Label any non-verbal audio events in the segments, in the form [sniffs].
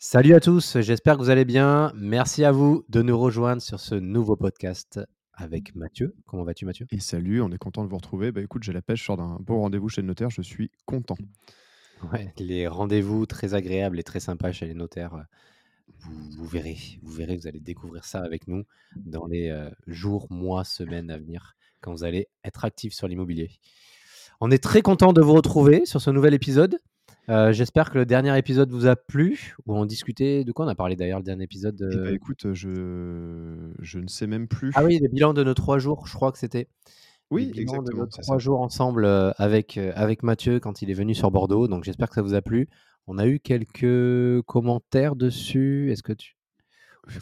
Salut à tous, j'espère que vous allez bien. Merci à vous de nous rejoindre sur ce nouveau podcast avec Mathieu. Comment vas-tu Mathieu? Et salut, on est content de vous retrouver. Bah écoute, j'ai la pêche, je sors d'un bon rendez-vous chez le notaire, je suis content. Ouais, les rendez-vous très agréables et très sympas chez les notaires. Vous, verrez, vous verrez, vous allez découvrir ça avec nous dans les euh, jours, mois, semaines à venir, quand vous allez être actif sur l'immobilier. On est très content de vous retrouver sur ce nouvel épisode. Euh, j'espère que le dernier épisode vous a plu. Où on discutait de quoi on a parlé d'ailleurs le dernier épisode eh ben, écoute, je... je ne sais même plus. Ah oui, le bilan de nos trois jours, je crois que c'était. Oui, exactement. De nos trois jours ensemble euh, avec, euh, avec Mathieu quand il est venu sur Bordeaux. Donc j'espère que ça vous a plu. On a eu quelques commentaires dessus. Est-ce que tu.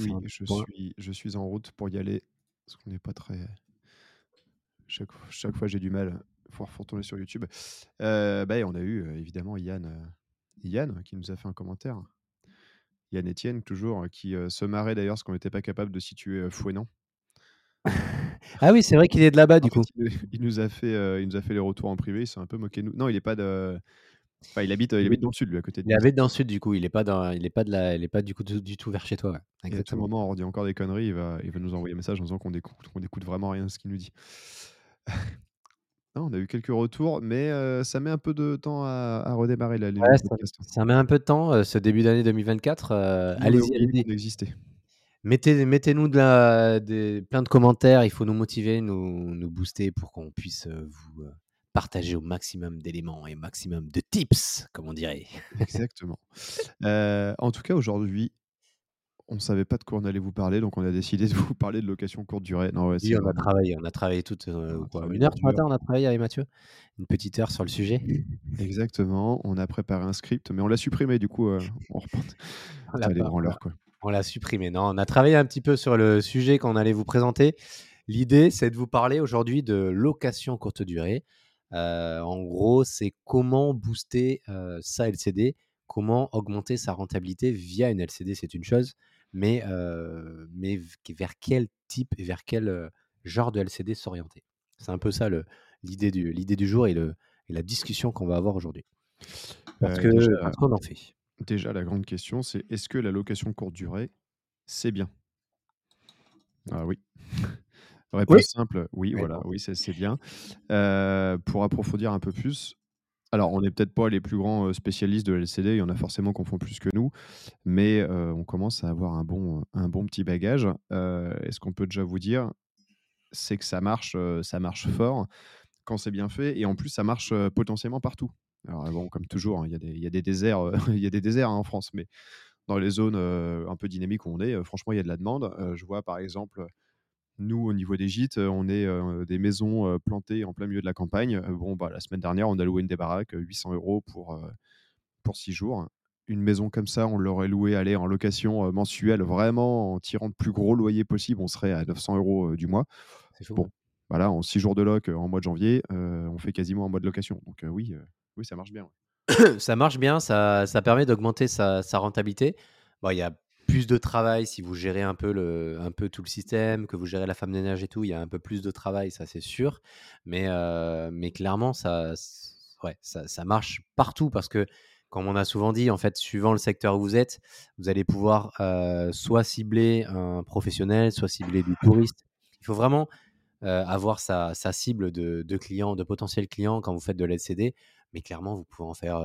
Oui, je suis, je suis en route pour y aller. Parce qu'on n'est pas très. Chaque, chaque fois, j'ai du mal faut retourner sur YouTube. Euh, bah, on a eu évidemment Yann, Yann qui nous a fait un commentaire. Yann Etienne, toujours, qui se marrait d'ailleurs parce qu'on n'était pas capable de situer Fouenan. [laughs] ah oui, c'est vrai qu'il est de là-bas [laughs] du coup. il, nous a fait, il nous a fait les retours en privé. Il s'est un peu moqué de nous. Non, il est pas de. il habite, il habite dans le sud, lui, à côté de Il habite dans le sud, du coup. Il est pas dans, il est pas de la, il est pas du coup du, tout vers chez toi. À tout moment, on dit encore des conneries. Il va, il va nous envoyer un message en disant qu'on écoute, qu'on écoute vraiment rien de ce qu'il nous dit [laughs] on a eu quelques retours, mais ça met un peu de temps à, redémarrer la ouais, ça, ça, met un peu de temps, ce début d'année 2024. allez-y, allez-y. Mettez, mettez-nous de la, des, plein de commentaires, il faut nous motiver, nous, nous booster pour qu'on puisse vous partager au maximum d'éléments et au maximum de tips, comme on dirait. Exactement. en tout cas, aujourd'hui, on savait pas de quoi on allait vous parler, donc on a décidé de [laughs] vous parler de location courte durée. Non, ouais, oui, on a travaillé, on a travaillé toute euh, une heure ce matin, on a travaillé avec Mathieu, une petite heure sur le sujet. Exactement, on a préparé un script, mais on l'a supprimé du coup. Euh, [laughs] on reprend. On l'a supprimé. Non, on a travaillé un petit peu sur le sujet qu'on allait vous présenter. L'idée, c'est de vous parler aujourd'hui de location courte durée. Euh, en gros, c'est comment booster sa LCD, comment augmenter sa rentabilité via une LCD, c'est une chose mais, mais vers quel type et vers quel genre de LCD s'orienter? C'est un peu ça l'idée du, du jour et, le, et la discussion qu'on va avoir aujourd'hui. Parce qu'on en fait. Déjà, la grande question, c'est est-ce que la location courte durée, c'est bien? Ah oui. Réponse simple, oui, voilà, oui, c'est bien. pour approfondir un peu plus, alors, on n'est peut-être pas les plus grands spécialistes de LCD, il y en a forcément qui en font plus que nous, mais on commence à avoir un bon, un bon petit bagage. et ce qu'on peut déjà vous dire, c'est que ça marche, ça marche fort quand c'est bien fait, et en plus, ça marche potentiellement partout. Alors, bon, comme toujours, hein, il y, y, a des déserts, [laughs] il y a des déserts hein, en France, mais dans les zones un peu dynamiques où on est, franchement, il y a de la demande. je vois par exemple nous, au niveau des gîtes, on est des maisons plantées en plein milieu de la campagne. bon, bah, la semaine dernière, on a loué une des baraques, 800 euros pour, pour 6 jours. Une maison comme ça, on l'aurait louée aller en location mensuelle, vraiment en tirant le plus gros loyer possible, on serait à 900 euros du mois. bon, voilà, en 6 jours de loc en mois de janvier, on fait quasiment un mois de location. Donc oui, oui, ça marche bien. ça marche bien, ça, ça permet d'augmenter sa, sa, rentabilité. Bon, il y a plus de travail si vous gérez un peu, le, un peu tout le système, que vous gérez la femme d'énergie et tout, il y a un peu plus de travail, ça c'est sûr. Mais, euh, mais clairement, ça, ouais, ça, ça, marche partout parce que, comme on a souvent dit, en fait, suivant le secteur où vous êtes, vous allez pouvoir euh, soit cibler un professionnel, soit cibler du touriste. Il faut vraiment euh, avoir sa, sa cible de, de, clients, de potentiels clients quand vous faites de l'LCD. Mais clairement, vous pouvez en faire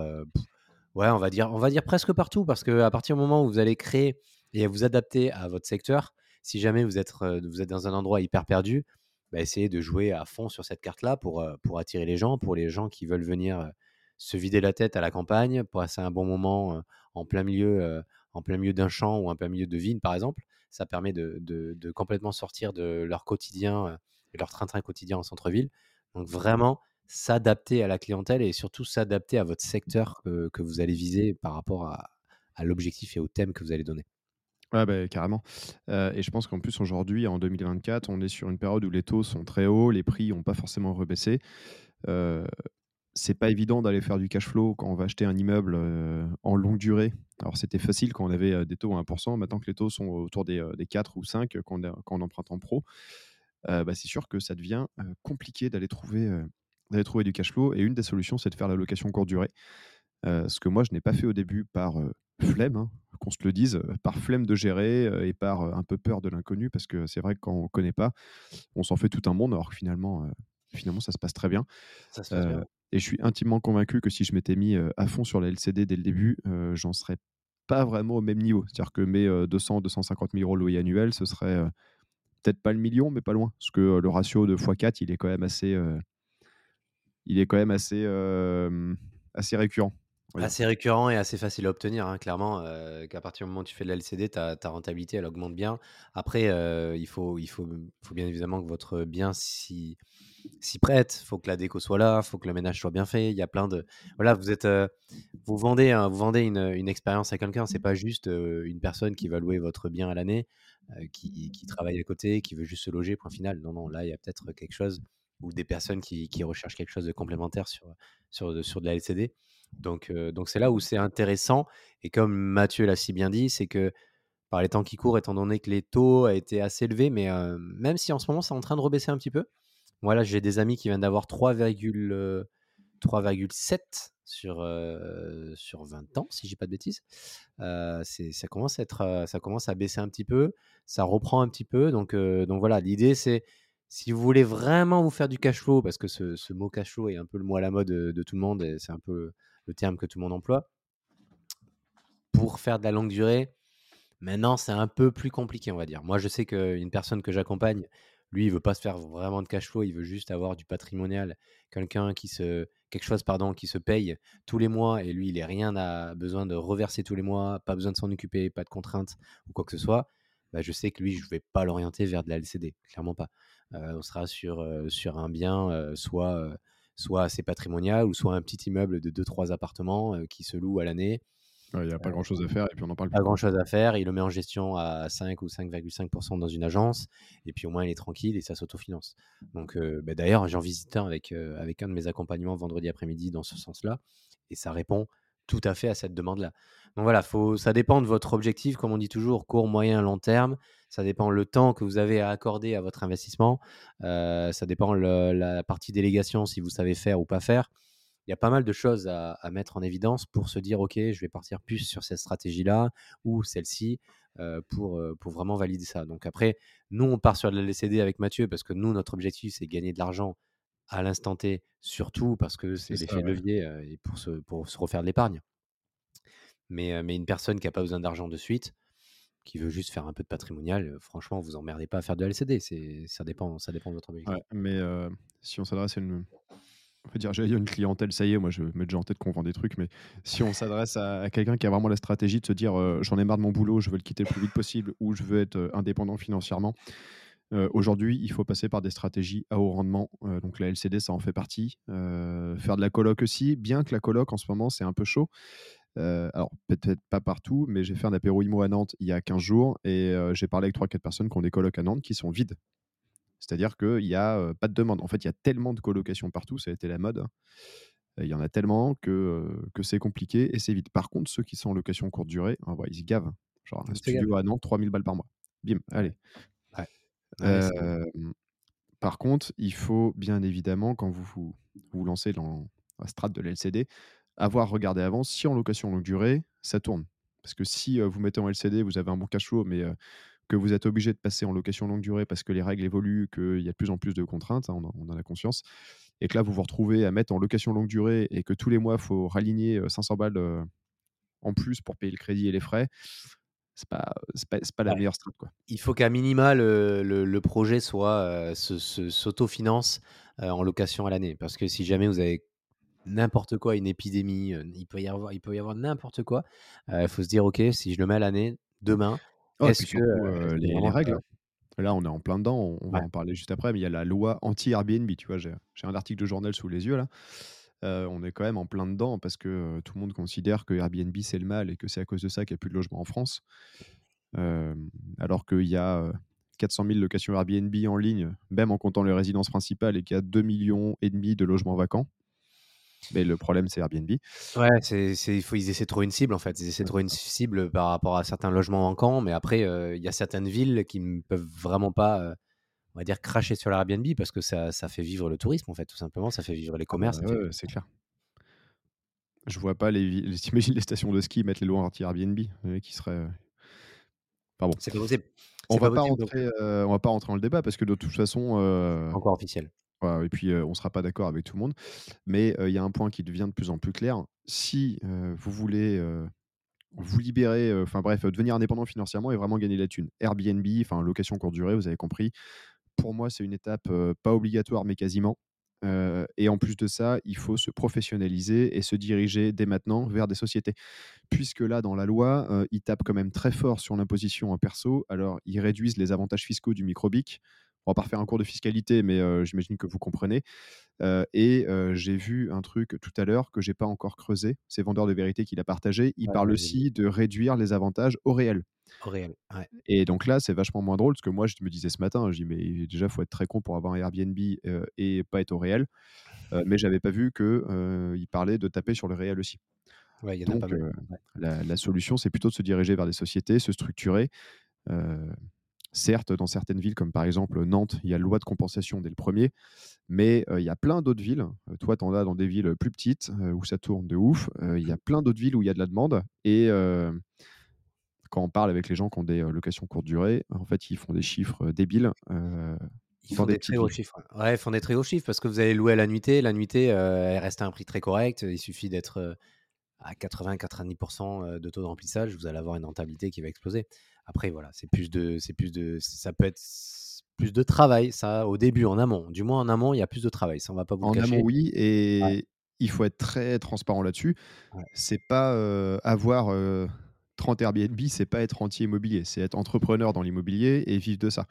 Ouais, on va dire, on va dire presque partout parce que à partir du moment où vous allez créer et vous adapter à votre secteur, si jamais vous êtes, vous êtes dans un endroit hyper perdu, bah, essayer de jouer à fond sur cette carte-là pour, pour attirer les gens, pour les gens qui veulent venir se vider la tête à la campagne, passer un bon moment en plein milieu, en plein milieu d'un champ ou en plein milieu de vigne, par exemple. Ça permet de, de, complètement sortir de leur quotidien et leur train-train quotidien en centre-ville. Donc vraiment s'adapter à la clientèle et surtout s'adapter à votre secteur que, vous allez viser par rapport à, à l'objectif et au thème que vous allez donner. Ouais, bah, carrément. et je pense qu'en plus, aujourd'hui, en 2024, on est sur une période où les taux sont très hauts, les prix n'ont pas forcément rebaissé. Euh, c'est pas évident d'aller faire du cash flow quand on va acheter un immeuble en longue durée. Alors, c'était facile quand on avait des taux à 1%. Maintenant que les taux sont autour des, des 4 ou 5 quand on, quand on emprunte en pro, bah, c'est sûr que ça devient compliqué d'aller trouver, d'aller trouver du cash flow. Et une des solutions, c'est de faire la location courte durée. ce que moi, je n'ai pas fait au début par flemme, hein, qu'on se le dise, par flemme de gérer et par un peu peur de l'inconnu, parce que c'est vrai que quand on ne connaît pas, on s'en fait tout un monde, alors que finalement, finalement ça se passe très bien. Et je suis intimement convaincu que si je m'étais mis à fond sur la LCD dès le début, j'en serais pas vraiment au même niveau. C'est-à-dire que mes 200, 250 000 euros loyer annuel, ce serait peut-être pas le million, mais pas loin. Parce que le ratio de x4, il est quand même assez, il est quand même assez, assez récurrent. Assez récurrent et assez facile à obtenir, hein, clairement. qu'à partir du moment où tu fais de la LCD, ta, ta rentabilité, elle augmente bien. Après, il, faut, il faut, faut bien évidemment que votre bien s'y, prête. Il faut que la déco soit là, il faut que le ménage soit bien fait. Il y a plein de. Voilà, vous êtes. vous vendez, vous vendez une, une expérience à quelqu'un. C'est pas juste une personne qui va louer votre bien à l'année, qui, qui, travaille à côté, qui veut juste se loger, point final. Non, non, là, il y a peut-être quelque chose ou des personnes qui, recherchent quelque chose de complémentaire sur, sur, sur de la LCD. Donc, donc c'est là où c'est intéressant. Et comme Mathieu l'a si bien dit, c'est que par les temps qui courent, étant donné que les taux ont été assez élevés, mais même si en ce moment c'est en train de rebaisser un petit peu. Voilà, j'ai des amis qui viennent d'avoir 3,7 sur, sur 20 ans, si j'ai pas de bêtises. ça, commence à être, ça commence à baisser un petit peu, ça reprend un petit peu. Donc, donc voilà, l'idée c'est si vous voulez vraiment vous faire du cash flow, parce que ce, mot cash flow est un peu le mot à la mode de, de tout le monde, et c'est un peu le terme que tout le monde emploie. Pour faire de la longue durée, maintenant, c'est un peu plus compliqué, on va dire. Moi, je sais qu'une personne que j'accompagne, lui, il veut pas se faire vraiment de cash flow, il veut juste avoir du patrimonial, quelqu'un qui se quelque chose pardon qui se paye tous les mois et lui, il n'a rien à besoin de reverser tous les mois, pas besoin de s'en occuper, pas de contraintes ou quoi que ce soit. Bah, je sais que lui, je ne vais pas l'orienter vers de la LCD, clairement pas. Euh, on sera sur, euh, sur un bien, euh, soit soit assez patrimonial ou soit un petit immeuble de 2-3 appartements qui se loue à l'année. Il n'y a pas grand chose à faire et puis on en parle Pas grand chose à faire. Il le met en gestion à 5 ou 5,5% dans une agence et puis au moins il est tranquille et ça s'autofinance. Donc euh, bah, d'ailleurs, j'en visite un avec, euh, avec un de mes accompagnements vendredi après-midi dans ce sens-là et ça répond tout à fait à cette demande-là. Donc voilà, faut, ça dépend de votre objectif, comme on dit toujours, court, moyen, long terme. Ça dépend le temps que vous avez à accorder à votre investissement. Euh, ça dépend la partie délégation, si vous savez faire ou pas faire. Il y a pas mal de choses à, mettre en évidence pour se dire, OK, je vais partir plus sur cette stratégie-là ou celle-ci euh, pour, euh, pour vraiment valider ça. Donc après, nous, on part sur la LCD avec Mathieu parce que nous, notre objectif, c'est gagner de l'argent à l'instant T, surtout parce que c'est l'effet levier et pour se, pour se refaire de l'épargne. Mais, mais une personne qui n'a pas besoin d'argent de suite, qui veut juste faire un peu de patrimonial, franchement, vous emmerdez pas à faire de LCD. Ça, dépend, ça dépend de votre objectif. mais si on s'adresse à une. On peut dire, j'ai une clientèle, ça y est, moi je mets déjà en tête qu'on vend des trucs, mais si on s'adresse à, quelqu'un qui a vraiment la stratégie de se dire j'en ai marre de mon boulot, je veux le quitter le plus vite possible ou je veux être indépendant financièrement, Aujourd'hui, il faut passer par des stratégies à haut rendement. donc la LCD, ça en fait partie. faire de la coloc aussi, bien que la coloc en ce moment, c'est un peu chaud. Alors peut-être pas partout, mais j'ai fait un apéro IMO à Nantes il y a 15 jours et j'ai parlé avec 3-4 personnes qui ont des colocs à Nantes qui sont vides. C'est-à-dire qu'il n'y a pas de demande. En fait, il y a tellement de colocations partout, ça a été la mode. Hein. Il y en a tellement que, que c'est compliqué et c'est vide. Par contre, ceux qui sont en location courte durée, ils se gavent. Genre un studio à Nantes, 3000 balles par mois. Bim, allez. Par contre, il faut bien évidemment, quand vous vous, lancez dans la strate de l'LCD, avoir regardé avant si en location longue durée, ça tourne. Parce que si vous mettez en LCD, vous avez un bon cash flow, mais que vous êtes obligé de passer en location longue durée parce que les règles évoluent, qu'il y a de plus en plus de contraintes, hein, on, en, a conscience, et que là, vous vous retrouvez à mettre en location longue durée et que tous les mois, il faut raligner 500 balles en plus pour payer le crédit et les frais, c'est pas, pas, pas la meilleure strat. Quoi. Il faut qu'à minima, le, le, projet soit s'autofinance en location à l'année. Parce que si jamais vous avez n'importe quoi, une épidémie, il peut y avoir, il peut y avoir n'importe quoi, il faut se dire, OK, si je le mets à l'année, demain, est-ce que les, règles Là, on est en plein dedans, on, va en parler juste après, mais il y a la loi anti-Airbnb, tu vois, j'ai un article de journal sous les yeux là. on est quand même en plein dedans parce que tout le monde considère que Airbnb c'est le mal et que c'est à cause de ça qu'il n'y a plus de logements en France. alors qu'il y a 400 000 locations Airbnb en ligne, même en comptant les résidences principales, et qu'il y a 2 millions et demi de logements vacants. Mais le problème, c'est Airbnb. Ouais, c'est, il faut, ils essaient de trouver une cible en fait. Ils essaient de trouver une cible par rapport à certains logements manquants, mais après, euh, il y a certaines villes qui ne peuvent vraiment pas, euh, on va dire, cracher sur l'Airbnb parce que ça, ça, fait vivre le tourisme en fait, tout simplement. Ça fait vivre les ah bah commerces. c'est clair. Je vois pas les villes. [laughs] T'imagines les stations de ski mettre les lois anti-Airbnb qui seraient. Pardon. C'est pas possible. On va pas, rentrer, on va pas rentrer dans le débat parce que de toute façon. Encore officiel et puis, on ne sera pas d'accord avec tout le monde. Mais il y a un point qui devient de plus en plus clair. Si vous voulez vous libérer, enfin bref, devenir indépendant financièrement et vraiment gagner la thune, Airbnb, enfin location courte durée, vous avez compris. Pour moi, c'est une étape pas obligatoire, mais quasiment. et en plus de ça, il faut se professionnaliser et se diriger dès maintenant vers des sociétés. Puisque là, dans la loi, ils tapent quand même très fort sur l'imposition en perso. Alors, ils réduisent les avantages fiscaux du microbic on va pas refaire un cours de fiscalité, mais j'imagine que vous comprenez. et j'ai vu un truc tout à l'heure que j'ai pas encore creusé. C'est Vendeur de vérité qui l'a partagé. Il parle aussi de réduire les avantages au réel. Au réel, Et donc là, c'est vachement moins drôle parce que moi, je me disais ce matin, je dis, mais déjà, faut être très con pour avoir un Airbnb et pas être au réel. mais j'avais pas vu qu'il parlait de taper sur le réel aussi. donc, la, la, solution, c'est plutôt de se diriger vers des sociétés, se structurer. Certes, dans certaines villes, comme par exemple Nantes, il y a loi de compensation dès le premier, mais il y a plein d'autres villes. toi, tu en as dans des villes plus petites où ça tourne de ouf. Il y a plein d'autres villes où il y a de la demande. Et quand on parle avec les gens qui ont des locations courte durée, en fait, ils font des chiffres débiles. ils font des, très hauts chiffres. Ouais, ils font des très hauts chiffres parce que vous allez louer à la nuitée. La nuitée, elle reste à un prix très correct. Il suffit d'être à 80-90% de taux de remplissage. Vous allez avoir une rentabilité qui va exploser. Après, voilà, c'est plus de, c'est plus de, ça peut être plus de travail, ça, au début, en amont. Du moins, en amont, il y a plus de travail. Ça, on va pas vous en cacher. amont, oui, et il faut être très transparent là-dessus. C'est pas avoir 30 Airbnb, c'est pas être entier immobilier, c'est être entrepreneur dans l'immobilier et vivre de ça.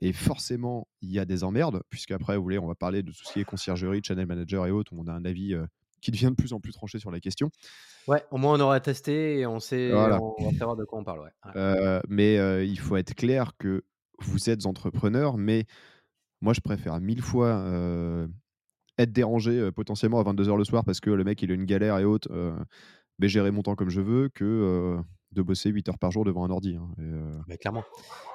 Et forcément, il y a des emmerdes, puisqu'après, vous voulez, on va parler de tout ce qui est conciergerie, channel manager et autres, où on a un avis qui devient de plus en plus tranché sur la question. Ouais, au moins on aura testé et on sait, on va savoir de quoi on parle. Euh, mais euh, il faut être clair que vous êtes entrepreneur, mais moi je préfère mille fois euh, être dérangé potentiellement à 22h le soir parce que le mec il a une galère et autres, mais gérer mon temps comme je veux que de bosser 8 heures par jour devant un ordi. Hein, mais clairement.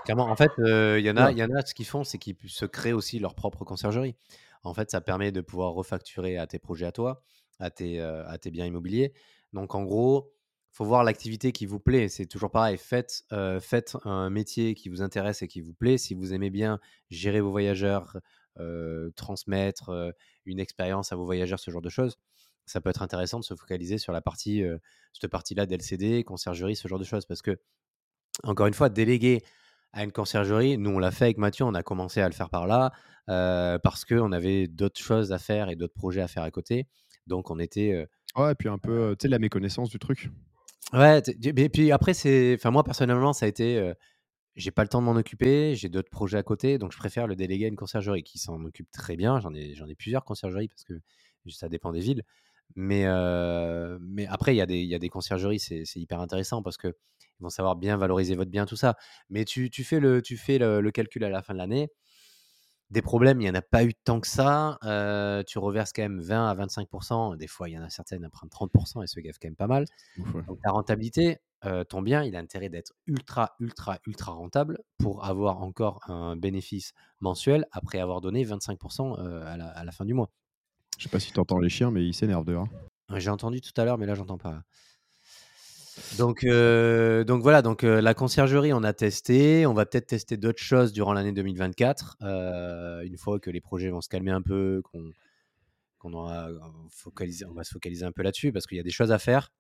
clairement. En fait, il y, en a, y en a ce qu'ils font, c'est qu'ils se créent aussi leur propre conciergerie. En fait, ça permet de pouvoir refacturer à tes projets à toi, à tes, biens immobiliers. Donc en gros, faut voir l'activité qui vous plaît. C'est toujours pareil. Faites, un métier qui vous intéresse et qui vous plaît. Si vous aimez bien gérer vos voyageurs, transmettre une expérience à vos voyageurs, ce genre de choses, ça peut être intéressant de se focaliser sur la partie, cette partie-là d'LCD, conciergerie, ce genre de choses. Parce que, encore une fois, déléguer à une conciergerie, nous on l'a fait avec Mathieu, on a commencé à le faire par là, parce qu'on avait d'autres choses à faire et d'autres projets à faire à côté. Donc on était Ouais, et puis un peu, tu sais, la méconnaissance du truc. Ouais, et puis après, c'est. Enfin, moi, personnellement, ça a été. j'ai pas le temps de m'en occuper, j'ai d'autres projets à côté, donc je préfère le déléguer à une conciergerie qui s'en occupe très bien. J'en ai, j'en ai plusieurs conciergeries parce que ça dépend des villes. Mais, mais après, il y, a des, y a des conciergeries, c'est, hyper intéressant parce qu'ils vont savoir bien valoriser votre bien, tout ça. Mais tu, tu fais, le, tu fais le calcul à la fin de l'année des problèmes, il n'y en a pas eu tant que ça. tu reverses quand même 20 à 25%. Des fois, il y en a certaines à prendre 30% et se gaffent quand même pas mal. Donc, ta rentabilité, ton bien, il a intérêt d'être ultra, ultra, ultra rentable pour avoir encore un bénéfice mensuel après avoir donné 25% à la, à, la, fin du mois. Je sais pas si tu entends les chiens, mais ils s'énervent dehors. J'ai entendu tout à l'heure, mais là, j'entends pas. Donc, euh, donc voilà, donc euh, la conciergerie, on a testé. On va peut-être tester d'autres choses durant l'année 2024. Euh, une fois que les projets vont se calmer un peu, qu'on qu'on aura focalisé, on va se focaliser un peu là-dessus parce qu'il y a des choses à faire.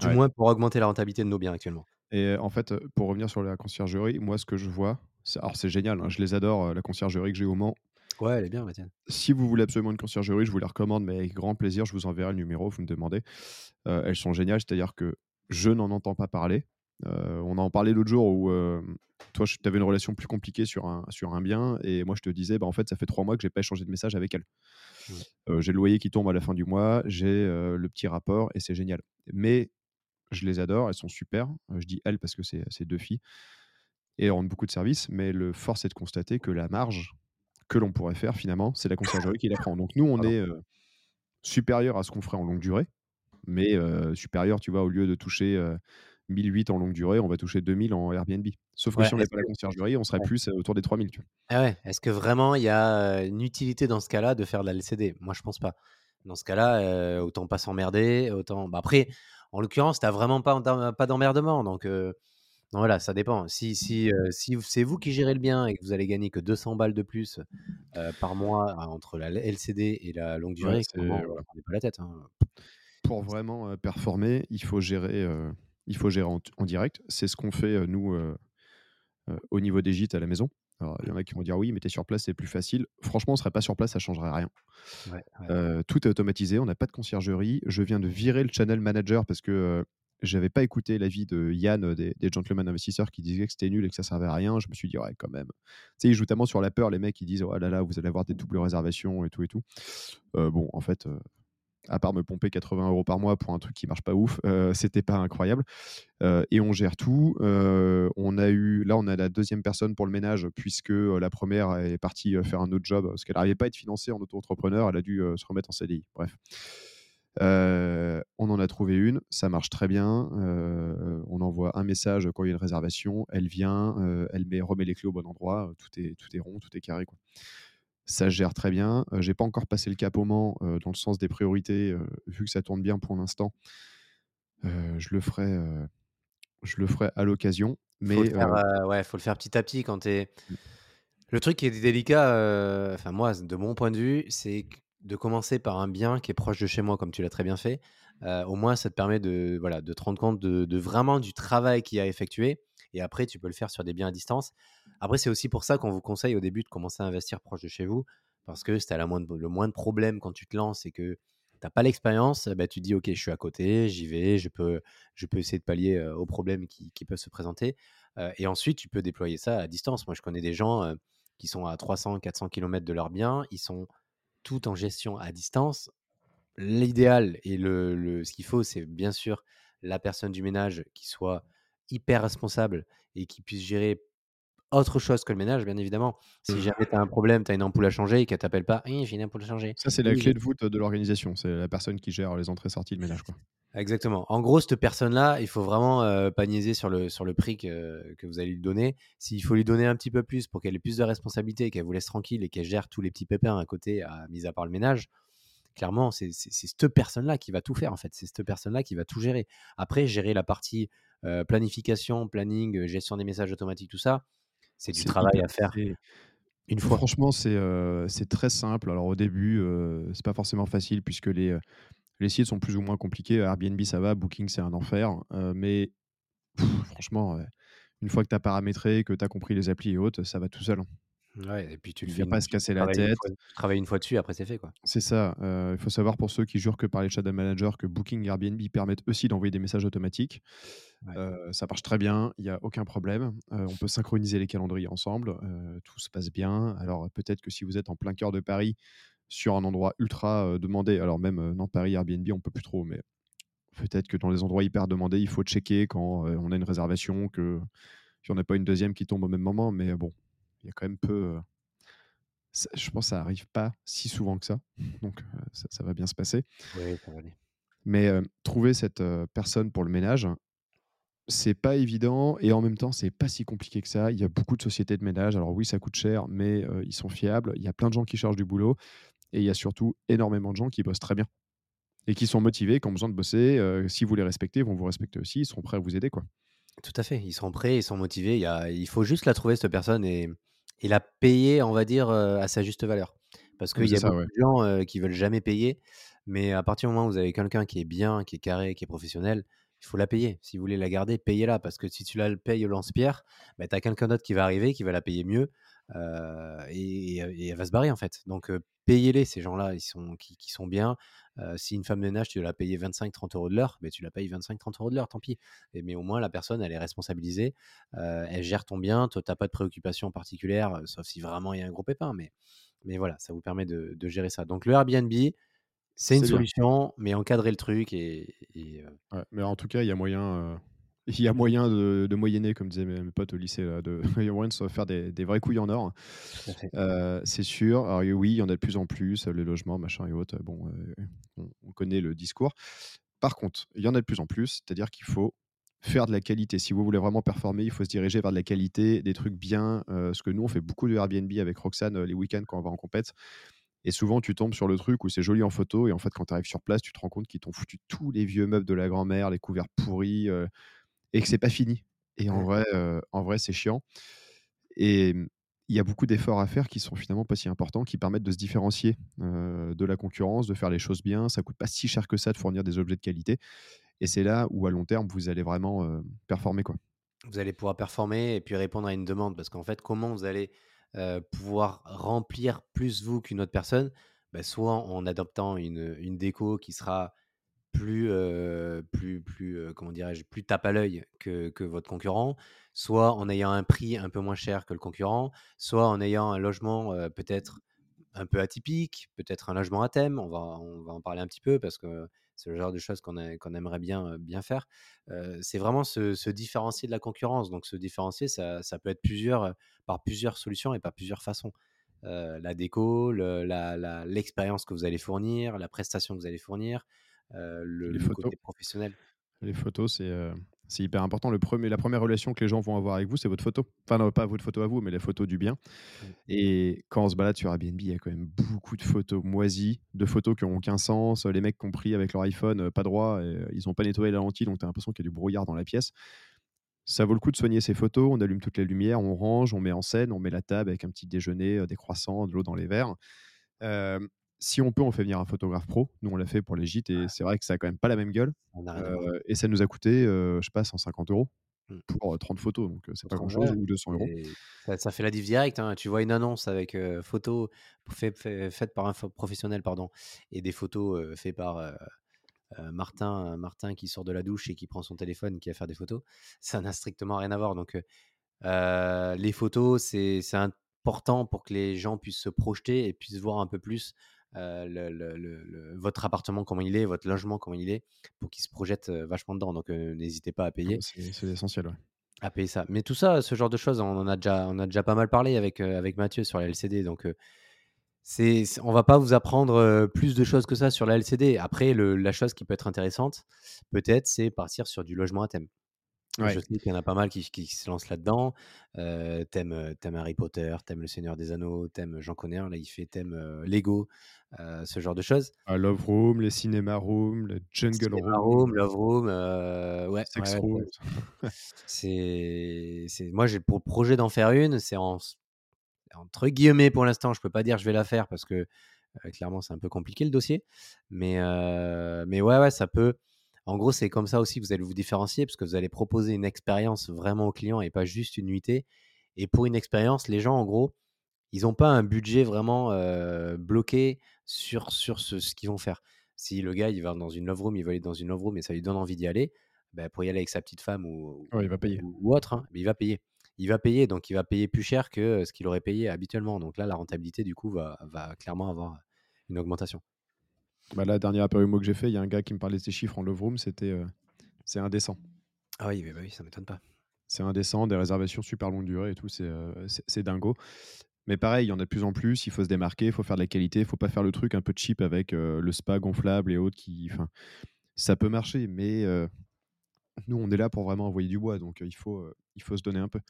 Du moins pour augmenter la rentabilité de nos biens actuellement. Et en fait, pour revenir sur la conciergerie, moi, ce que je vois, alors c'est génial, hein, je les adore, la conciergerie que j'ai au Mans. Ouais, elle est bien, la tienne. Si vous voulez absolument une conciergerie, je vous la recommande, mais avec grand plaisir, je vous enverrai le numéro, vous me demandez. elles sont géniales, c'est-à-dire que je n'en entends pas parler. on en parlait l'autre jour où toi, tu avais une relation plus compliquée sur un, sur un bien, et moi, je te disais, bah, en fait, ça fait trois mois que j'ai pas échangé de message avec elle. j'ai le loyer qui tombe à la fin du mois, j'ai le petit rapport, et c'est génial. Mais je les adore, elles sont super. je dis elles parce que c'est deux filles, et elles rendent beaucoup de services, mais le force est de constater que la marge que l'on pourrait faire, finalement, c'est la conciergerie qui la prend. Donc nous, on est supérieur à ce qu'on ferait en longue durée, mais supérieur, tu vois, au lieu de toucher 1008 en longue durée, on va toucher 2000 en Airbnb. Sauf que si on n'est pas la conciergerie, on serait plus autour des 3000. Tu vois. Ah ouais. Est-ce que vraiment il y a une utilité dans ce cas-là de faire de la LCD Moi, je pense pas. Dans ce cas-là, autant pas s'emmerder. Autant... Bah, après, en l'occurrence, tu n'as vraiment pas, pas d'emmerdement. Donc, voilà, ça dépend. Si, si, si c'est vous qui gérez le bien et que vous allez gagner que 200 balles de plus par mois entre la LCD et la longue durée, ouais, on pas la tête. Hein. Pour vraiment performer, il faut gérer il faut gérer en, direct. C'est ce qu'on fait, nous, au niveau des gîtes à la maison. il y en a qui vont dire oui, mais tu es sur place, c'est plus facile. Franchement, on ne serait pas sur place, ça ne changerait rien. tout est automatisé, on n'a pas de conciergerie. Je viens de virer le channel manager parce que j'avais pas écouté l'avis de Yann des, Gentlemen Investisseurs qui disait que c'était nul et que ça servait à rien. Je me suis dit, ouais, quand même. Tu sais, ils jouent tellement sur la peur, les mecs, ils disent, oh là là, vous allez avoir des doubles réservations et tout et tout. bon, en fait, à part me pomper 80 euros par mois pour un truc qui marche pas ouf, euh, c'était pas incroyable. Euh, et on gère tout. Euh, on a eu, là, on a la deuxième personne pour le ménage puisque la première est partie faire un autre job parce qu'elle n'arrivait pas à être financée en auto-entrepreneur. Elle a dû se remettre en CDI. Bref. On en a trouvé une, ça marche très bien. on envoie un message quand il y a une réservation, elle vient, elle met, remet les clés au bon endroit, tout est, tout est rond, tout est carré. Quoi ça gère très bien. Je j'ai pas encore passé le cap au Mans dans le sens des priorités, vu que ça tourne bien pour l'instant. je le ferai, je le ferai à l'occasion. Mais faut le ouais, faut le faire petit à petit quand tu mmh. Le truc qui est délicat, enfin moi, de mon point de vue, c'est de commencer par un bien qui est proche de chez moi, comme tu l'as très bien fait. au moins, ça te permet de, voilà, de te rendre compte de, vraiment du travail qu'il y a effectué. Et après, tu peux le faire sur des biens à distance. Après, c'est aussi pour ça qu'on vous conseille au début de commencer à investir proche de chez vous. Parce que c'est le moins de problème quand tu te lances et que tu n'as pas l'expérience, bah, tu te dis, OK, je suis à côté, j'y vais, je peux, essayer de pallier aux problèmes qui, peuvent se présenter. et ensuite, tu peux déployer ça à distance. Moi, je connais des gens qui sont à 300, 400 km de leurs biens. Ils sont tout en gestion à distance. L'idéal et le, ce qu'il faut, c'est bien sûr la personne du ménage qui soit hyper responsable et qui puisse gérer autre chose que le ménage, bien évidemment. Si mmh. jamais tu as un problème, tu as une ampoule à changer et qu'elle t'appelle pas, «Oui, j'ai une ampoule à changer. Ça, c'est la clé de voûte de l'organisation. C'est la personne qui gère les entrées-sorties de ménage. Quoi. Exactement. En gros, cette personne-là, il faut vraiment euh, pas niaiser sur le, sur le prix que, que vous allez lui donner. S'il faut lui donner un petit peu plus pour qu'elle ait plus de responsabilités, qu'elle vous laisse tranquille et qu'elle gère tous les petits pépins à côté, à, mis à part le ménage, clairement, c'est cette personne-là qui va tout faire, en fait. C'est cette personne-là qui va tout gérer. Après, gérer la partie euh, planification, planning, gestion des messages automatiques, tout ça, c'est du travail à faire. Une fois. Franchement, c'est c'est très simple. Alors au début, c'est pas forcément facile puisque les, les sites sont plus ou moins compliqués. Airbnb, ça va. Booking, c'est un enfer. mais franchement, une fois que tu as paramétré, que tu as compris les applis et autres, ça va tout seul. Ouais, et puis tu le fais pas se casser la tête. tu travailles une fois dessus, après c'est fait. quoi. C'est ça. Il faut savoir pour ceux qui jurent que par les Shadow Manager que Booking et Airbnb permettent aussi d'envoyer des messages automatiques. ça marche très bien, il n'y a aucun problème. on peut synchroniser les calendriers ensemble, tout se passe bien. Alors peut-être que si vous êtes en plein cœur de Paris, sur un endroit ultra demandé, alors même non Paris Airbnb on peut plus trop, mais peut-être que dans les endroits hyper demandés, il faut checker quand on a une réservation que qu'il n'y en a pas une deuxième qui tombe au même moment. Mais bon, y a quand même peu. je pense que ça arrive pas si souvent que ça, donc ça, va bien se passer. Oui, ça va aller. Mais trouver cette personne pour le ménage, c'est pas évident et en même temps c'est pas si compliqué que ça. Il y a beaucoup de sociétés de ménage. Alors oui, ça coûte cher, mais ils sont fiables. Il y a plein de gens qui chargent du boulot et il y a surtout énormément de gens qui bossent très bien et qui sont motivés, qui ont besoin de bosser. si vous les respectez, ils vont vous respecter aussi. Ils seront prêts à vous aider, quoi. Tout à fait. Ils sont prêts, ils sont motivés. Il, y a, il faut juste la trouver cette personne et et la payer, on va dire, à sa juste valeur. Parce qu'il y a beaucoup de gens qui veulent jamais payer, mais à partir du moment où vous avez quelqu'un qui est bien, qui est carré, qui est professionnel, il faut la payer. Si vous voulez la garder, payez-la. Parce que si tu la payes au lance-pierre, bah, tu as quelqu'un d'autre qui va arriver, qui va la payer mieux. Et, elle va se barrer en fait. Donc payez-les, ces gens-là, ils sont, qui, sont bien. si une femme de ménage, tu dois la payer 25-30 euros de l'heure, mais tu la payes 25-30 euros de l'heure, tant pis. Et, mais au moins, la personne, elle est responsabilisée, elle gère ton bien, tu n'as pas de préoccupation particulière, sauf si vraiment il y a un gros pépin. Mais, mais voilà, ça vous permet de, gérer ça. Donc le Airbnb, c'est une solution, mais encadrer le truc. Et, mais en tout cas, il y a moyen il y a moyen de, moyenner, comme disaient mes, potes au lycée, là, de, [laughs] de se faire des, des vraies couilles en or. Euh, c'est sûr. Alors oui, il y en a de plus en plus, les logements, machin et autres. Bon, euh, on, connaît le discours. Par contre, il y en a de plus en plus, c'est-à-dire qu'il faut faire de la qualité. Si vous voulez vraiment performer, il faut se diriger vers de la qualité, des trucs bien. Euh, ce que nous, on fait beaucoup de Airbnb avec Roxane les week-ends quand on va en compète. Et souvent, tu tombes sur le truc où c'est joli en photo. Et en fait, quand tu arrives sur place, tu te rends compte qu'ils t'ont foutu tous les vieux meubles de la grand-mère, les couverts pourris, et que c'est pas fini. Et en vrai, en vrai, c'est chiant. Et mmh, il y a beaucoup d'efforts à faire qui sont finalement pas si importants, qui permettent de se différencier de la concurrence, de faire les choses bien. Ça coûte pas si cher que ça de fournir des objets de qualité. Et c'est là où à long terme vous allez vraiment performer quoi. Vous allez pouvoir performer et puis répondre à une demande parce qu'en fait, comment vous allez pouvoir remplir plus vous qu'une autre personne? Bah, Soit en adoptant une, une déco qui sera plus, plus, plus comment dirais-je, plus tape à l'œil que, que, votre concurrent, soit en ayant un prix un peu moins cher que le concurrent, soit en ayant un logement peut-être un peu atypique, peut-être un logement à thème, on va, on va en parler un petit peu parce que c'est le genre de choses qu'on aimerait bien, bien faire. c'est vraiment se, différencier de la concurrence. Donc se différencier, ça, ça peut être plusieurs, par plusieurs solutions et par plusieurs façons. la déco, l'expérience que vous allez fournir, la prestation que vous allez fournir, euh, le, côté professionnel. Les photos, c'est euh, c'est hyper important. Le premier, la première relation que les gens vont avoir avec vous, c'est votre photo. Enfin, non, pas votre photo à vous, mais la photo du bien. Mmh. Et quand on se balade sur Airbnb, il y a quand même beaucoup de photos moisies, de photos qui n'ont aucun sens. Les mecs qui ont pris avec leur iPhone euh, pas droit, et, ils n'ont pas nettoyé la lentille, donc tu as l'impression qu'il y a du brouillard dans la pièce. Ça vaut le coup de soigner ces photos. On allume toutes les lumières, on range, on met en scène, on met la table avec un petit déjeuner, des croissants, de l'eau dans les verres si on peut, on fait venir un photographe pro. Nous, on l'a fait pour les gîtes et c'est vrai que ça a quand même pas la même gueule. et ça nous a coûté, je sais pas, 150 euros mmh. pour 30 photos. Donc, c'est pas grand-chose, ou 200 euros. Ça, fait la diff direct. Hein. Tu vois une annonce avec photos faites par un professionnel pardon, et des photos faites par Martin, Martin qui sort de la douche et qui prend son téléphone qui va faire des photos. Ça n'a strictement rien à voir. Donc, les photos, c'est important pour que les gens puissent se projeter et puissent voir un peu plus le, votre appartement, comment il est, votre logement, comment il est, pour qu'ils se projettent vachement dedans. Donc, n'hésitez pas à payer. C'est essentiel, À payer ça. Mais tout ça, ce genre de choses, on en a déjà, on a déjà pas mal parlé avec, avec Mathieu sur la LCD. Donc, c'est, on va pas vous apprendre plus de choses que ça sur la LCD. Après, la chose qui peut être intéressante, peut-être, c'est partir sur du logement à thème. Je sais qu'il y en a pas mal qui, se lancent là-dedans. Euh, t'aimes, Harry Potter, t'aimes Le Seigneur des Anneaux, t'aimes, j'en connais un, là il fait thème Lego, ce genre de choses. Ah, Love Room, les Cinema Room, le Jungle Room. Love Room, ouais. Sex Room. c'est, c'est, moi j'ai pour projet d'en faire une, c'est en, entre guillemets pour l'instant, je peux pas dire je vais la faire parce que clairement c'est un peu compliqué le dossier. Mais, mais ouais, ouais, ça peut en gros, c'est comme ça aussi que vous allez vous différencier, parce que vous allez proposer une expérience vraiment au client et pas juste une nuitée. Et pour une expérience, les gens, en gros, ils n'ont pas un budget vraiment bloqué sur, sur ce, qu'ils vont faire. Si le gars, il va dans une love room, il va aller dans une love room et ça lui donne envie d'y aller, bah, pour y aller avec sa petite femme ou, il va payer. ou, autre, hein, mais il va payer. Il va payer, donc il va payer plus cher que ce qu'il aurait payé habituellement. Donc là, la rentabilité, du coup, va, va clairement avoir une augmentation. Bah, la dernière que j'ai fait, il y a un gars qui me parlait de ces chiffres en love room, c'était euh, c'est indécent. Ah oui, mais bah oui, ça m'étonne pas. C'est indécent, des réservations super longue durée et tout, c'est euh, c'est dingo. Mais pareil, il y en a de plus en plus, il faut se démarquer, il faut faire de la qualité, il faut pas faire le truc un peu cheap avec euh, le spa gonflable et autres qui. Ça peut marcher, mais nous, on est là pour vraiment envoyer du bois, donc il, faut, il faut se donner un peu.